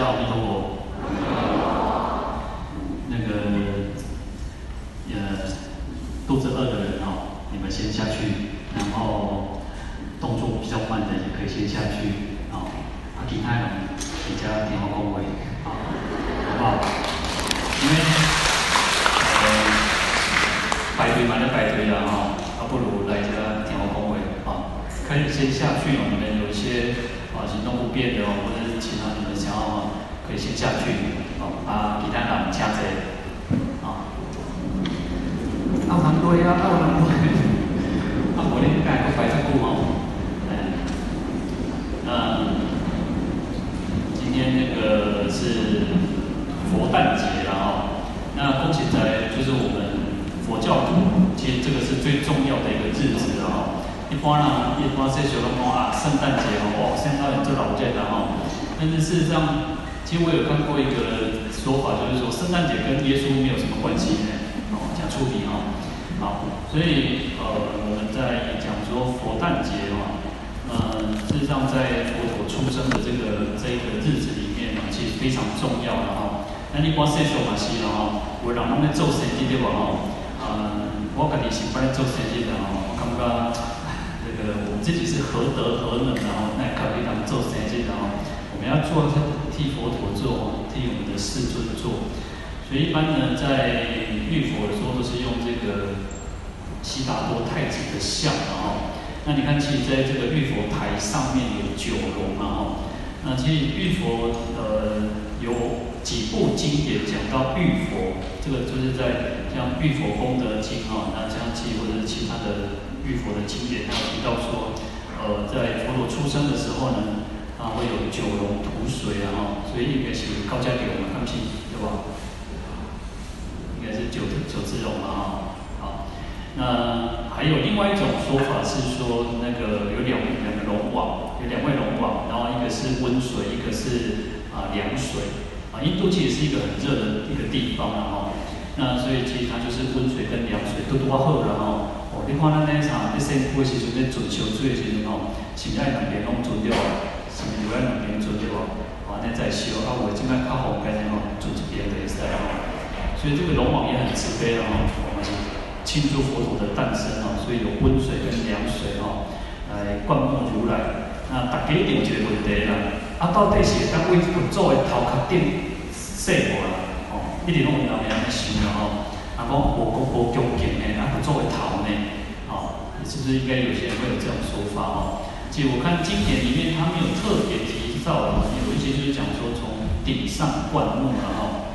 家阿弥陀佛。那个呃，肚子饿的人哦，你们先下去，然后动作比较慢的也可以先下去，哦，啊，其他人比较听我讲话，好，好不好？因为呃，排队嘛，就排队了哈，啊，不如来家听我讲话，啊，可以先下去哦，你们有一些啊行动不便的哦，或者是其他你们想要可以先下去。哦啊，其他人请坐，啊，啊，有人对啊，啊，有人对，啊，无恁家佫排遮久哦，嗯，今天那个是佛诞节了哦，那恭喜在就是我们佛教徒，其实这个是最重要的一个日子哦。一般呢，一般说小人讲啊，圣诞节哦，圣诞节做老节的哦，但是事实上，其实我有看过一个。说法就是说，圣诞节跟耶稣没有什么关系呢？哦，讲出名哦，好，所以呃，我们在讲说佛诞节哦，呃，事实上在佛陀出生的这个这一个日子里面呢，其实非常重要的哈。那你光说说嘛是了哈，我让他们做生意对吧哈？呃，我肯定是不来做生意的哈，我感觉个我们自己是何德何能的哈，那可以他们做生意的哈，我们要做替佛陀做。替我们的世尊做，所以一般呢，在浴佛的时候都是用这个悉达多太子的像，然后，那你看，其实在这个浴佛台上面有九龙嘛，哈，那其实浴佛呃有几部经典讲到浴佛，这个就是在像《浴佛功德经》哈，那像其或者是其他的玉佛的经典，他提到说，呃，在佛陀出生的时候呢。啊，会有九龙吐水啊，哈，所以应该是高加龙嘛，他们是对吧？应该是九九只龙嘛，哈，好。那还有另外一种说法是说，那个有两两个龙王，有两位龙王，然后一个是温水，一个是啊凉水。啊，印度其实是一个很热的一个地方啊，哈。那所以其实它就是温水跟凉水都多好的哈。你看咱那场一些过去时阵在准秋水的时阵吼，现在两边拢准掉。有爱两边做对吧？啊，那再烧啊，我今天靠红跟然后做这边的也是啊。所以这个龙王也很慈悲啊，我们庆祝佛陀的诞生吼，所以有温水跟凉水吼，来灌沐如来。那大家一定有一个问题啦，啊，到底是当为佛祖的头壳顶洗无啦？哦，一定拢有人这样想的吼。啊，讲无无无恭敬的，啊，佛祖的头呢？是不是应该有些人会有这种说法哦？其实我看经典里面，他没有特别提到，有一些就是讲说从顶上灌木了哈，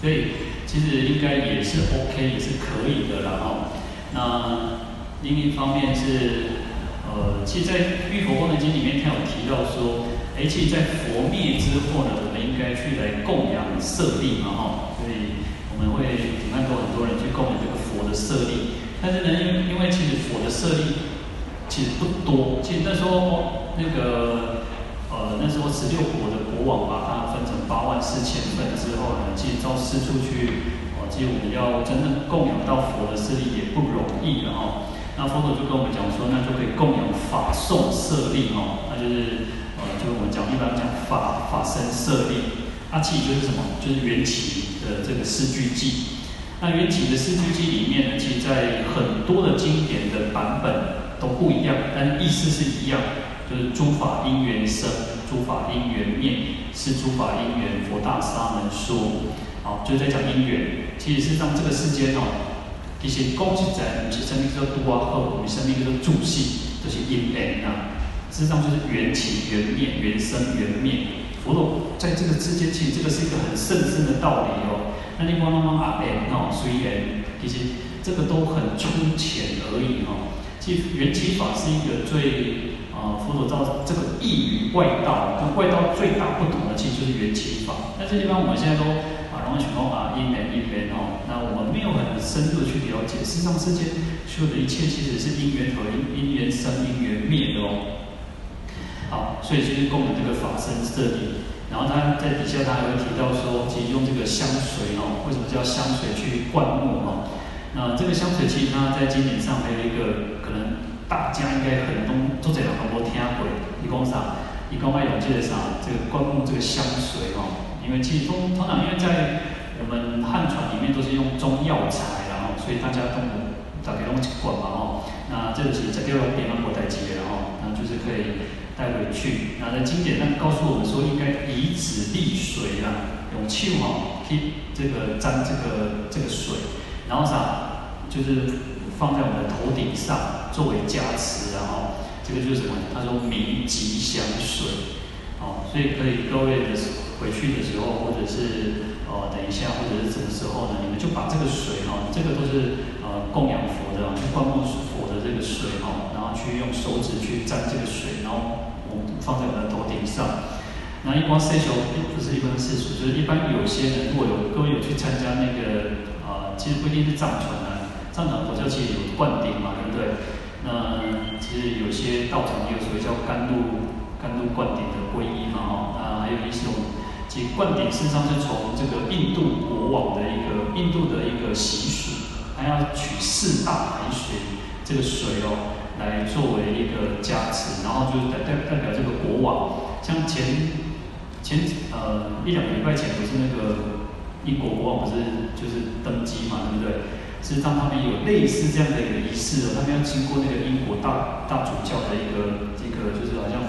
所以其实应该也是 OK，也是可以的了哈。那另一方面是，呃，其实，在《浴佛功德经》里面，他有提到说，哎，其实，在佛灭之后呢，我们应该去来供养舍利嘛哈，所以我们会看到很多人去供养这个佛的舍利，但是呢，因为设立。其实不多，其实那时候那个呃那时候十六国的国王把它分成八万四千份之后呢，其实到四处去，哦，其实我们要真正供养到佛的舍利也不容易的哈。那佛陀就跟我们讲说，那就可以供养法送舍利哦，那就是呃就我们讲一般讲法法身舍利，那其实就是什么？就是缘起的这个四句偈。那缘起的四句偈里面呢，其实在很多的经典的版本。都不一样，但意思是一样，就是诸法因缘生，诸法因缘灭，是诸法因缘佛大沙门说。好，就是在讲因缘。其实是让这个世间哦，一些高级在，其实生命叫多啊后，我们生命叫做助性，这些因缘啊，事实上就是缘起、缘灭、缘生、缘灭。佛陀在这个之间，其实这个是一个很甚深的道理哦。那你光那么啊缘哦，随缘，其实这个都很粗浅而已哦。其实缘起法是一个最啊、呃，佛陀造这个异于外道，跟外道最大不同的，其实就是缘起法。那这地方我们现在都啊，容易想到啊，因缘因缘哦，那我们没有很深入的去了解，事实上世间所有的一切其实是因缘和因，因缘生，因缘灭的哦。好，所以就是供的这个法身设定，然后他在底下他还会提到说，其实用这个香水哦，为什么叫香水去灌木哦？那这个香水其实它在经典上还有一个可能大家应该很多都在很多听过，你讲啥？一共爱用这个啥？这个灌木这个香水哦，因为其实通通常因为在我们汉传里面都是用中药材，然后所以大家都大概都去灌嘛哦。那这个是这个点上国代记的哦，那就是可以带回去。那在经典上告诉我们说，应该以纸沥水啊，用手哈去这个沾这个这个水，然后啥，就是放在我们的头顶上作为加持，然后。这个就是什么？他说名吉祥水，哦，所以可以各位的回去的时候，或者是呃等一下，或者是什么时候呢？你们就把这个水哈、哦，这个都是呃供养佛的，去灌木水这个水哈、然后去用手指去沾这个水，然后我们放在我们的头顶上。那一般世俗不是一般世俗，就是一般有些人，如果有各位有去参加那个呃，其实不一定是藏传啊，藏传佛教其实有灌顶嘛，对不对？那其实有些道场也有所谓叫甘露甘露灌顶的皈依嘛，哈，那还有一种，其实灌顶事实上是从这个印度国王的一个印度的一个习俗，还要取四大海水这个水哦，来作为一个加持，然后就是代代代表这个国王，像前前呃一两个礼拜前不是那个英国国王不是就是登基嘛，对不对？是让，他们有类似这样的一个仪式哦，他们要经过那个英国大大主教的一个一个，就是好像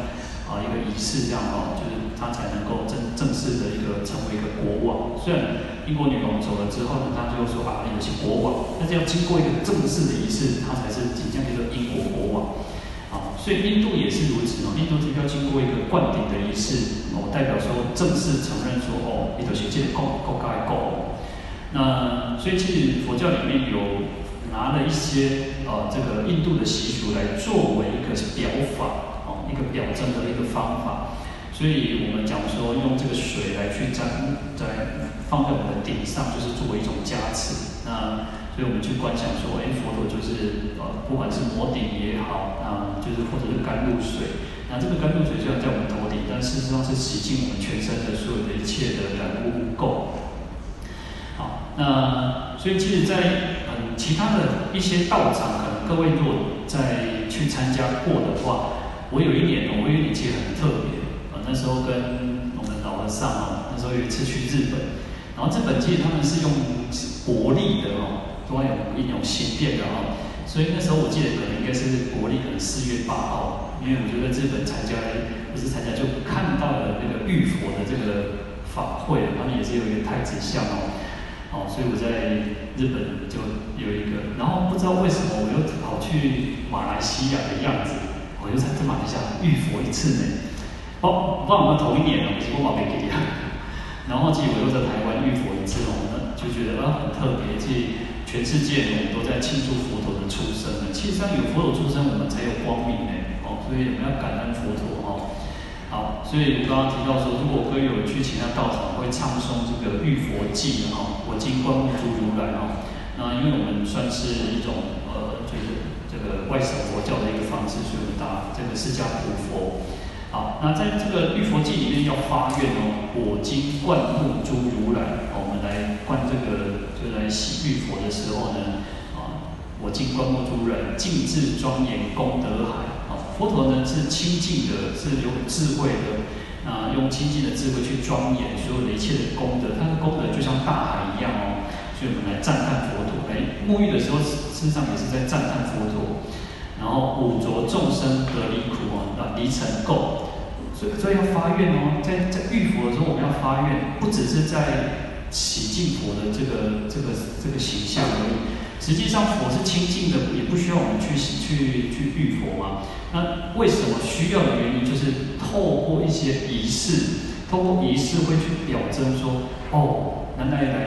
啊一个仪式这样哦，就是他才能够正正式的一个成为一个国王。虽然英国女王走了之后呢，他就说啊，有些国王，但是要经过一个正式的仪式，他才是即将一个英国国王。啊，所以印度也是如此哦，印度是要经过一个灌顶的仪式哦，代表说正式承认说哦，你的学界够够该够。那所以其实佛教里面有拿了一些呃这个印度的习俗来作为一个表法哦，一个表征的一个方法。所以我们讲说用这个水来去沾在放在我们的顶上，就是作为一种加持。那所以我们去观想说，哎，佛陀就是呃不管是摩顶也好，啊就是或者是甘露水。那这个甘露水虽然在我们头顶，但事实上是洗净我们全身的所有的一切的染污污垢。那所以，其实在，嗯其他的一些道场，可能各位如果再去参加过的话，我有一年，我有一年其实很特别，那时候跟我们老和尚哦，那时候有一次去日本，然后日本其实他们是用国历的哦，都要有一种形变的哦，所以那时候我记得可能应该是国历可能四月八号，因为我觉得日本参加不是参加，就看到了那个浴佛的这个法会，他们也是有一个太子像哦。哦，所以我在日本就有一个，然后不知道为什么我又跑去马来西亚的样子，我又在马来西亚浴佛一次呢。哦，不知道我们同一年哦，是我马背给你。然后，其实我又在台湾浴佛一次哦，就觉得啊很特别，其实全世界人都在庆祝佛陀的出生呢。其实上有佛陀出生，我们才有光明呢。哦，所以我们要感恩佛陀哦。好，所以刚刚提到说，如果各位有去其他道场会唱诵这个浴佛偈哈，我今观目诸如来哈。那因为我们算是一种呃，就是这个外省佛教的一个方式，所以我们打这个释迦普佛。好，那在这个浴佛记里面要发愿哦，我今观目诸如来，我们来观这个，就来洗浴佛的时候呢，啊，我今观目诸如来，净智庄严功德海。啊佛陀呢是清净的，是有智慧的，啊，用清净的智慧去庄严所有的一切的功德，他的功德就像大海一样哦，所以我们来赞叹佛陀。哎沐浴的时候，身上也是在赞叹佛陀。然后五浊众生得离苦，啊，离尘垢。所以要发愿哦，在在遇佛的时候，我们要发愿，不只是在洗净佛的这个这个这个形象而已。实际上佛是清净的，也不需要我们去去去遇佛嘛。那为什么需要的原因，就是透过一些仪式，透过仪式会去表征说，哦，来来来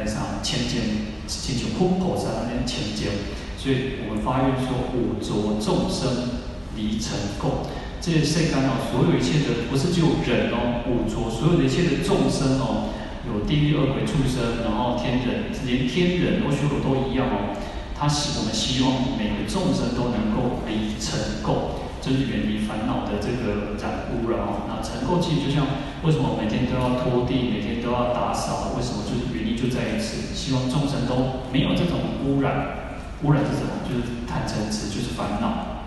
来上千间，请求护口上那边千间。所以我们发愿说，五浊众生离尘垢，这些世间哦，所有一切的，不是只有人哦，五浊所有的一切的众生哦。有地狱恶鬼畜生，然后天人，连天人都修罗都一样哦。他希我们希望每个众生都能够离尘垢，就是远离烦恼的这个染污了哦。那尘垢其实就像为什么每天都要拖地，每天都要打扫？为什么？就是原因就在于此，希望众生都没有这种污染。污染是什么？就是贪嗔痴，就是烦恼。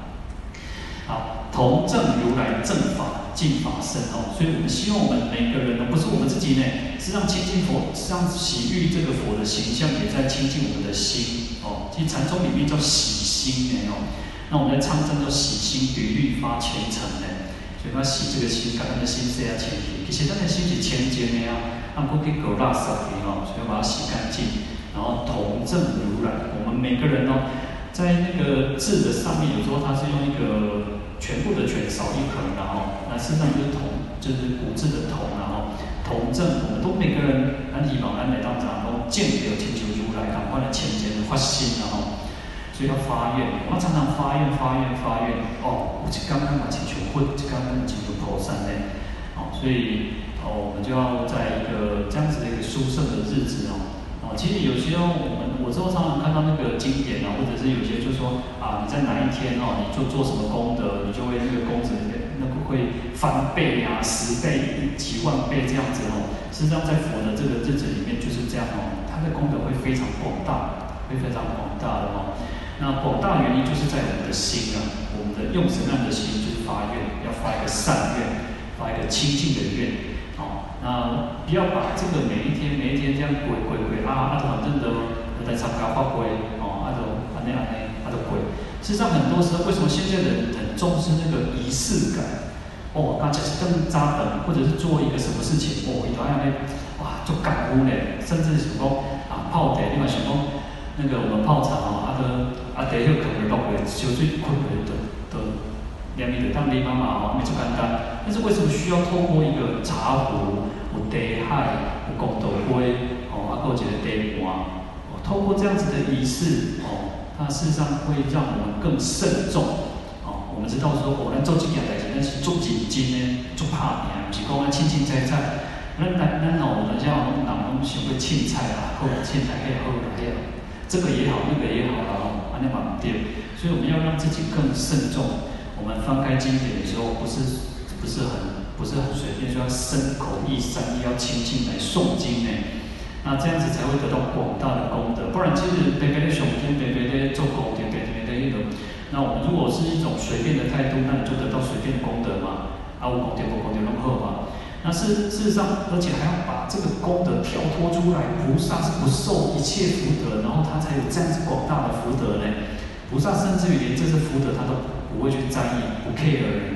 好，同证如来正法。净法身哦。所以我们希望我们每个人呢，不是我们自己呢，是让亲近佛，是让洗浴这个佛的形象也在亲近我们的心哦。其实禅宗里面叫洗心呢哦，那我们在唱称叫洗心比律发虔诚呢，所以要洗这个心，把他的心塞下前提，其实他的心是清净的呀，按过去狗拉色皮哦，所以把它洗干净，然后同证如来，我们每个人哦。在那个字的上面，有时候它是用一个全部的全少一横，然后那身上就是铜，就是骨质的铜，然后铜正，我们都每个人安体宝安来当长都见得请求如来，赶快来前前的发心，然后所以要发愿，我常常发愿发愿发愿，哦，我就刚刚把请求佛，刚刚请求菩萨呢，哦，所以哦，我们就要在一个这样子的一个殊胜的日子哦。其实有些我们我之后常常看到那个经典啊，或者是有些就说啊，你在哪一天哦，你就做什么功德，你就会那个功德那个会翻倍啊，十倍、几万倍这样子哦。实际上在佛的这个日子里面就是这样哦，他的功德会非常广大，会非常广大的哦。那广大的原因就是在我们的心啊，我们的用什么样的心就是发愿，要发一个善愿，发一个清净的愿。那不要把这个每一天每一天这样鬼鬼鬼啊，啊，反正都在参加法会哦，啊都安尼安尼，啊都鬼。实际上很多时候，为什么现在人很重视那个仪式感？哦，大家是更扎等，或者是做一个什么事情，哦，一条安尼，哇，就感悟嘞，甚至想讲啊泡茶，另外想讲那个我们泡茶哦，啊都啊茶要可能落去，烧水滚滚的的。两米的当地妈妈哦，没做简单，但是为什么需要透过一个茶壶、有茶海、有功德杯哦，啊，够一个茶盘哦，透过这样子的仪式哦，它事实上会让我们更慎重哦。我们知道说，我们做这件代志，那是做紧筋呢，做怕命，不是讲啊清清菜菜。那咱咱哦，等下我们人拢想要凊菜啊，好凊菜也好来呀，这个也好，那个也好，然后安尼嘛唔对，所以我们要让自己更慎重。我们翻开经典的时候，不是不是很不是很随便，就要身口意三意要清净来诵经呢。那这样子才会得到广大的功德。不然其实白白的诵经，白白的做功德，白白的那种。那我们如果是一种随便的态度，那你就得到随便的功德嘛。啊，我功德无功德融合嘛。那事事实上，而且还要把这个功德跳脱出来。菩萨是不受一切福德，然后他才有这样子广大的福德呢。菩萨甚至于连这些福德他都。不会去在意，不 care 而已，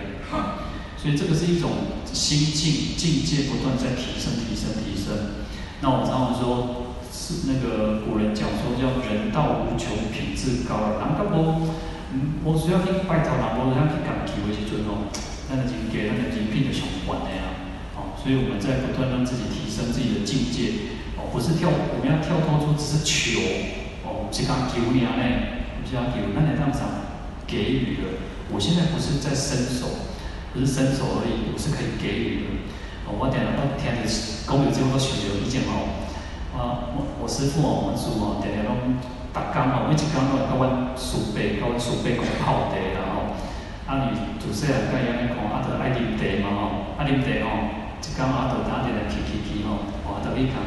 所以这个是一种心境境界不断在提升、提升、提升。那我常常说，是那个古人讲说叫“人道无穷，品质高”。人家无，嗯，我需要去拜托人，我需要去讲求的时阵哦，那个境界，那个人品就上悬的呀。哦，所以我们在不断让自己提升自己的境界。哦，不是跳，我们要跳脱出只是求，哦，是讲求你啊，呢，不是讲求，那你这样子给予的。我现在不是在伸手，不是伸手而已，我是可以给予的。哦，我点了，我听你讲有这么多学有意见哦。啊，我我师父哦，我们师哦，点了拢打工哦，每一工拢会跟阮师伯，跟阮师伯讲泡茶啦吼。啊，你自细汉甲伊安尼讲，啊，着爱啉茶嘛吼，啊，啉茶吼，一工啊，着打点来去去去吼，哇，着去看，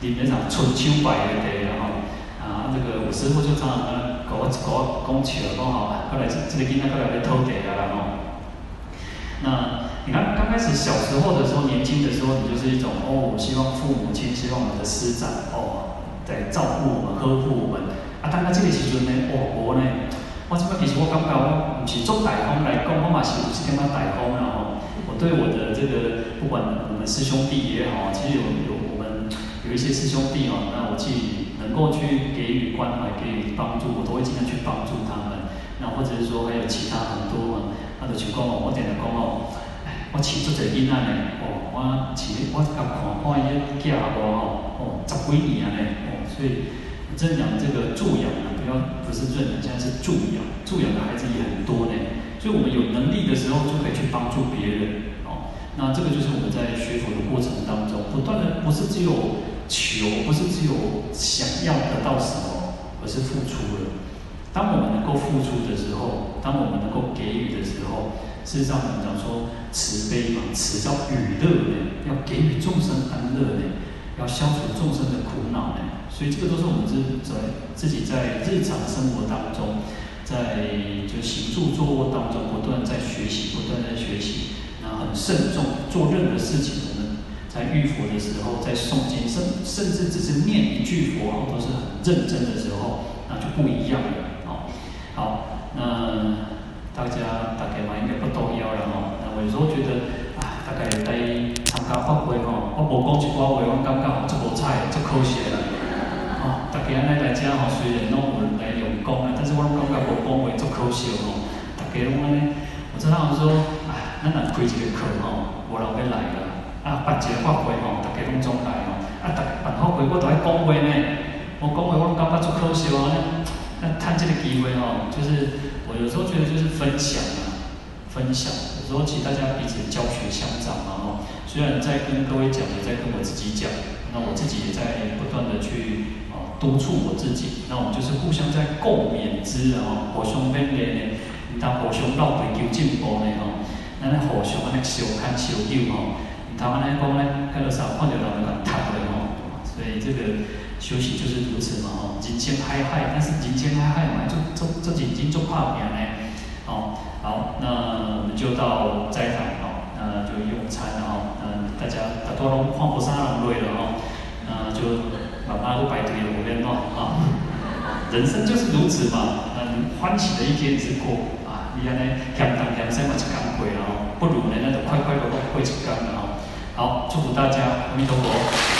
啉那场春秋白的茶啦吼。啊，这个我师父就常常跟。我我讲起了，讲好，后来这个囡仔过来来偷给了啦吼。那你看刚开始小时候的时候，年轻的时候，你就是一种哦，我希望父母亲，希望我们的师长哦，在照顾我们、呵护我们。啊，但到这个时阵呢，哦，我呢，我这边其实我感觉我不是做大方来讲，我嘛是有是点么大方然后，我对我的这个不管我们师兄弟也好，其实有有我们有一些师兄弟哦，那我去。能够去给予关怀、给予帮助，我都会尽量去帮助他们。那或者是说还有其他很多啊，他的情况哦，我点来讲哦，我饲出一个囡仔呢，哦，我饲，我甲看看伊个囝无吼，哦，十几年啊呢，哦，所以真讲这个助养啊，不要不是认养，现在是助养，助养的孩子也很多呢。所以我们有能力的时候就可以去帮助别人，哦，那这个就是我们在学佛的过程当中，不断的不是只有。求不是只有想要得到什么，而是付出了。当我们能够付出的时候，当我们能够给予的时候，事实上我们讲说慈悲嘛，慈叫予乐呢，要给予众生安乐呢，要消除众生的苦恼呢。所以这个都是我们自在自己在日常生活当中，在就行住坐卧当中不断在学习，不断在学习。然后很慎重，做任何事情，在浴佛的时候，在诵经，甚甚至只是念一句佛号都是很认真的时候，那就不一样了。哦，好，那大家大概嘛应该不动摇了哦。那我有时候觉得，啊，大概在参加法会哦，我无讲一句话，我感觉这无彩，这可惜了。哦，大家来来这吼，虽然拢有来用功啊，但是我感觉无讲话，足可惜哦。大家拢安尼，我知道说，哎，咱若开一个课吼，无人要来了。啊，办一个法会吼，大家拢总来吼。啊，大办法会我都爱讲话呢，我讲话我感觉足可惜哦。那那趁这个机会吼，就是我有时候觉得就是分享啊，分享。有时候其实大家彼此教学相长嘛吼。虽然在跟各位讲，也在跟我自己讲，那我自己也在不断的去啊。督促我自己，那我们就是互相在共勉之，然后互相勉励呢，当互相老追求进步呢吼，咱咧互相安尼相看相友吼，当安尼讲咧，看到啥看到人就读咧吼，所以这个修行就是如此嘛吼，人间海海，但是人间海海嘛，就就就已经就怕命咧，哦，好，那我们就到斋堂哦，那就用餐然后，嗯，大家大多拢看无啥人累了吼，那就。爸爸都摆对了，我别乱啊！人生就是如此嘛，嗯，欢喜的一天是过啊，你看呢，恬淡恬生嘛就刚过了哦，不如呢，那就快快乐乐过一天了哦。好，祝福大家，阿弥陀佛。